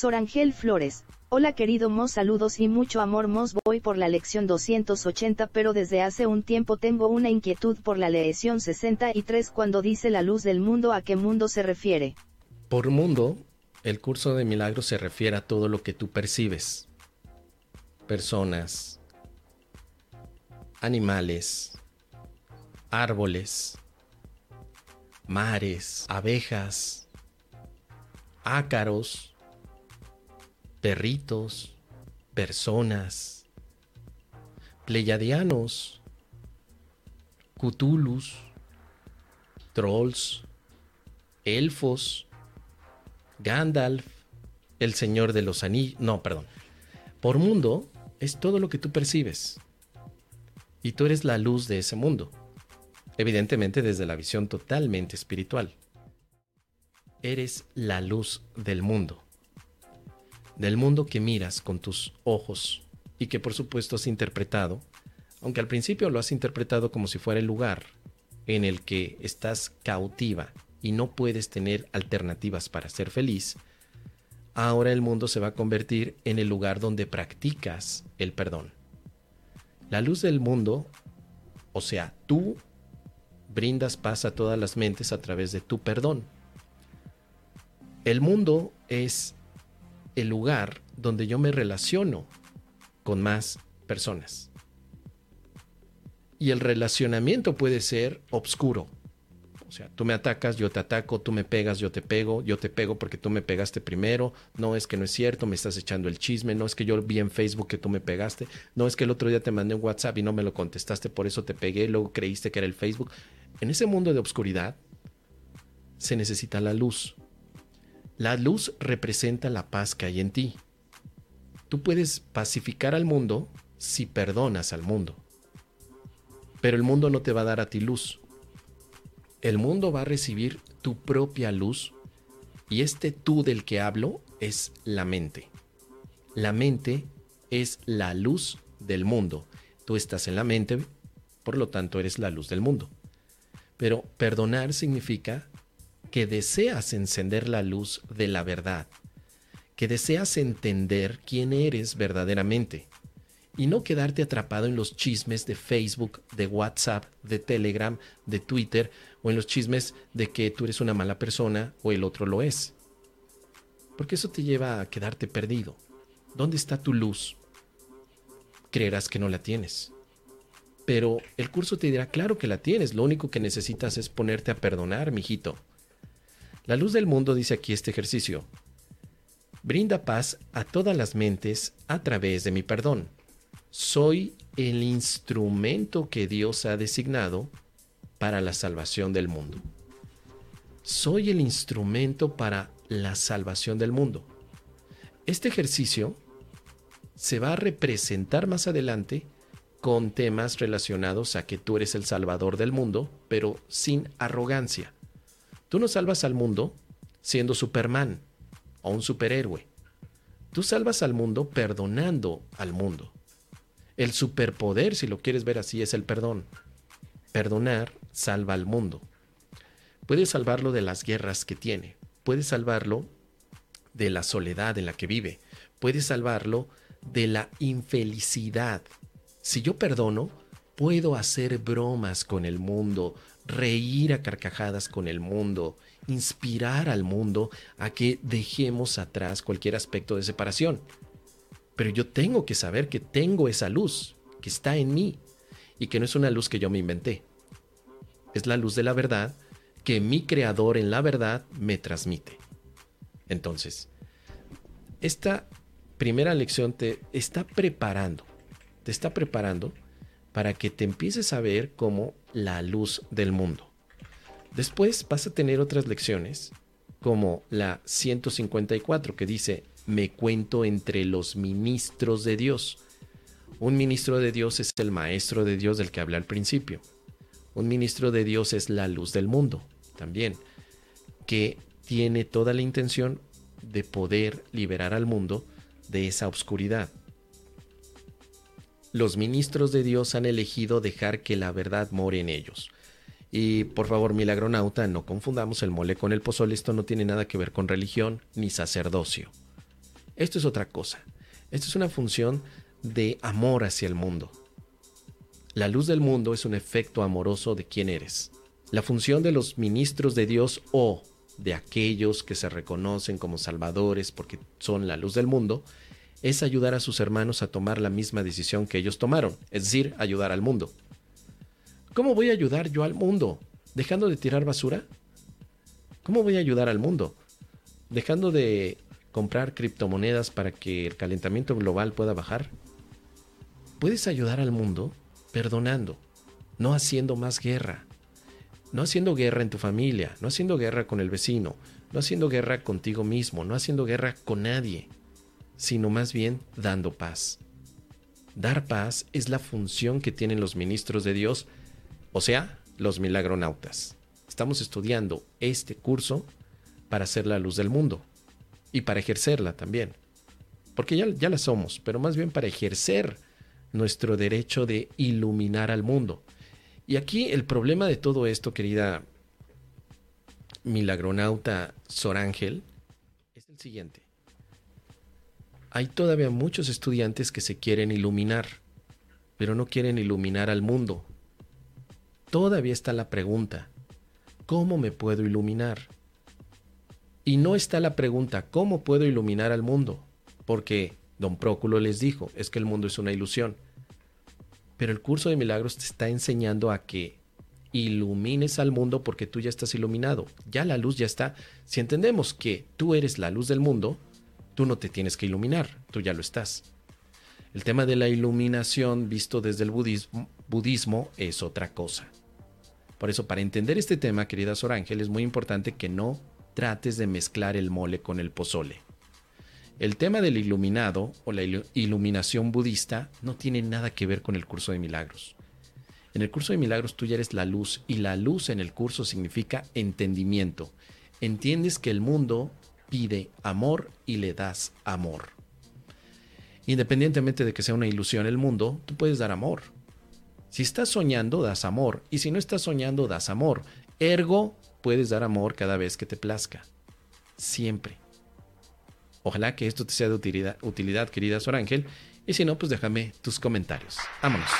Sor Ángel Flores, hola querido Mos saludos y mucho amor Mos voy por la lección 280 pero desde hace un tiempo tengo una inquietud por la lección 63 cuando dice la luz del mundo a qué mundo se refiere. Por mundo, el curso de milagros se refiere a todo lo que tú percibes. Personas, animales, árboles, mares, abejas, ácaros, perritos, personas, pleyadianos, cutulus, trolls, elfos, Gandalf, el Señor de los Anillos, no, perdón. Por mundo es todo lo que tú percibes. Y tú eres la luz de ese mundo. Evidentemente desde la visión totalmente espiritual. Eres la luz del mundo del mundo que miras con tus ojos y que por supuesto has interpretado, aunque al principio lo has interpretado como si fuera el lugar en el que estás cautiva y no puedes tener alternativas para ser feliz, ahora el mundo se va a convertir en el lugar donde practicas el perdón. La luz del mundo, o sea, tú brindas paz a todas las mentes a través de tu perdón. El mundo es el lugar donde yo me relaciono con más personas. Y el relacionamiento puede ser obscuro. O sea, tú me atacas, yo te ataco, tú me pegas, yo te pego, yo te pego porque tú me pegaste primero, no es que no es cierto, me estás echando el chisme, no es que yo vi en Facebook que tú me pegaste, no es que el otro día te mandé un WhatsApp y no me lo contestaste, por eso te pegué, luego creíste que era el Facebook. En ese mundo de obscuridad se necesita la luz. La luz representa la paz que hay en ti. Tú puedes pacificar al mundo si perdonas al mundo. Pero el mundo no te va a dar a ti luz. El mundo va a recibir tu propia luz y este tú del que hablo es la mente. La mente es la luz del mundo. Tú estás en la mente, por lo tanto eres la luz del mundo. Pero perdonar significa que deseas encender la luz de la verdad, que deseas entender quién eres verdaderamente y no quedarte atrapado en los chismes de Facebook, de WhatsApp, de Telegram, de Twitter o en los chismes de que tú eres una mala persona o el otro lo es. Porque eso te lleva a quedarte perdido. ¿Dónde está tu luz? Creerás que no la tienes. Pero el curso te dirá, claro que la tienes, lo único que necesitas es ponerte a perdonar, mijito. La luz del mundo, dice aquí este ejercicio, brinda paz a todas las mentes a través de mi perdón. Soy el instrumento que Dios ha designado para la salvación del mundo. Soy el instrumento para la salvación del mundo. Este ejercicio se va a representar más adelante con temas relacionados a que tú eres el salvador del mundo, pero sin arrogancia. Tú no salvas al mundo siendo Superman o un superhéroe. Tú salvas al mundo perdonando al mundo. El superpoder, si lo quieres ver así, es el perdón. Perdonar salva al mundo. Puedes salvarlo de las guerras que tiene. Puedes salvarlo de la soledad en la que vive. Puedes salvarlo de la infelicidad. Si yo perdono, puedo hacer bromas con el mundo, reír a carcajadas con el mundo, inspirar al mundo a que dejemos atrás cualquier aspecto de separación. Pero yo tengo que saber que tengo esa luz, que está en mí, y que no es una luz que yo me inventé. Es la luz de la verdad que mi creador en la verdad me transmite. Entonces, esta primera lección te está preparando, te está preparando para que te empieces a ver como la luz del mundo. Después vas a tener otras lecciones, como la 154 que dice, me cuento entre los ministros de Dios. Un ministro de Dios es el maestro de Dios del que hablé al principio. Un ministro de Dios es la luz del mundo también, que tiene toda la intención de poder liberar al mundo de esa oscuridad. Los ministros de Dios han elegido dejar que la verdad more en ellos. Y por favor, milagronauta, no confundamos el mole con el pozole, esto no tiene nada que ver con religión ni sacerdocio. Esto es otra cosa. Esto es una función de amor hacia el mundo. La luz del mundo es un efecto amoroso de quién eres. La función de los ministros de Dios o de aquellos que se reconocen como salvadores porque son la luz del mundo es ayudar a sus hermanos a tomar la misma decisión que ellos tomaron, es decir, ayudar al mundo. ¿Cómo voy a ayudar yo al mundo? ¿Dejando de tirar basura? ¿Cómo voy a ayudar al mundo? ¿Dejando de comprar criptomonedas para que el calentamiento global pueda bajar? Puedes ayudar al mundo perdonando, no haciendo más guerra, no haciendo guerra en tu familia, no haciendo guerra con el vecino, no haciendo guerra contigo mismo, no haciendo guerra con nadie, sino más bien dando paz. Dar paz es la función que tienen los ministros de Dios o sea, los milagronautas. Estamos estudiando este curso para ser la luz del mundo y para ejercerla también. Porque ya, ya la somos, pero más bien para ejercer nuestro derecho de iluminar al mundo. Y aquí el problema de todo esto, querida milagronauta Sor Ángel, es el siguiente. Hay todavía muchos estudiantes que se quieren iluminar, pero no quieren iluminar al mundo, todavía está la pregunta, ¿cómo me puedo iluminar? Y no está la pregunta, ¿cómo puedo iluminar al mundo? Porque don Próculo les dijo, es que el mundo es una ilusión. Pero el curso de milagros te está enseñando a que ilumines al mundo porque tú ya estás iluminado. Ya la luz ya está. Si entendemos que tú eres la luz del mundo, tú no te tienes que iluminar, tú ya lo estás. El tema de la iluminación visto desde el budismo, es otra cosa. Por eso, para entender este tema, querida Sor Ángel, es muy importante que no trates de mezclar el mole con el pozole. El tema del iluminado o la iluminación budista no tiene nada que ver con el curso de milagros. En el curso de milagros tú ya eres la luz y la luz en el curso significa entendimiento. Entiendes que el mundo pide amor y le das amor. Independientemente de que sea una ilusión el mundo, tú puedes dar amor. Si estás soñando, das amor. Y si no estás soñando, das amor. Ergo, puedes dar amor cada vez que te plazca. Siempre. Ojalá que esto te sea de utilidad, querida Sor Ángel. Y si no, pues déjame tus comentarios. Vámonos.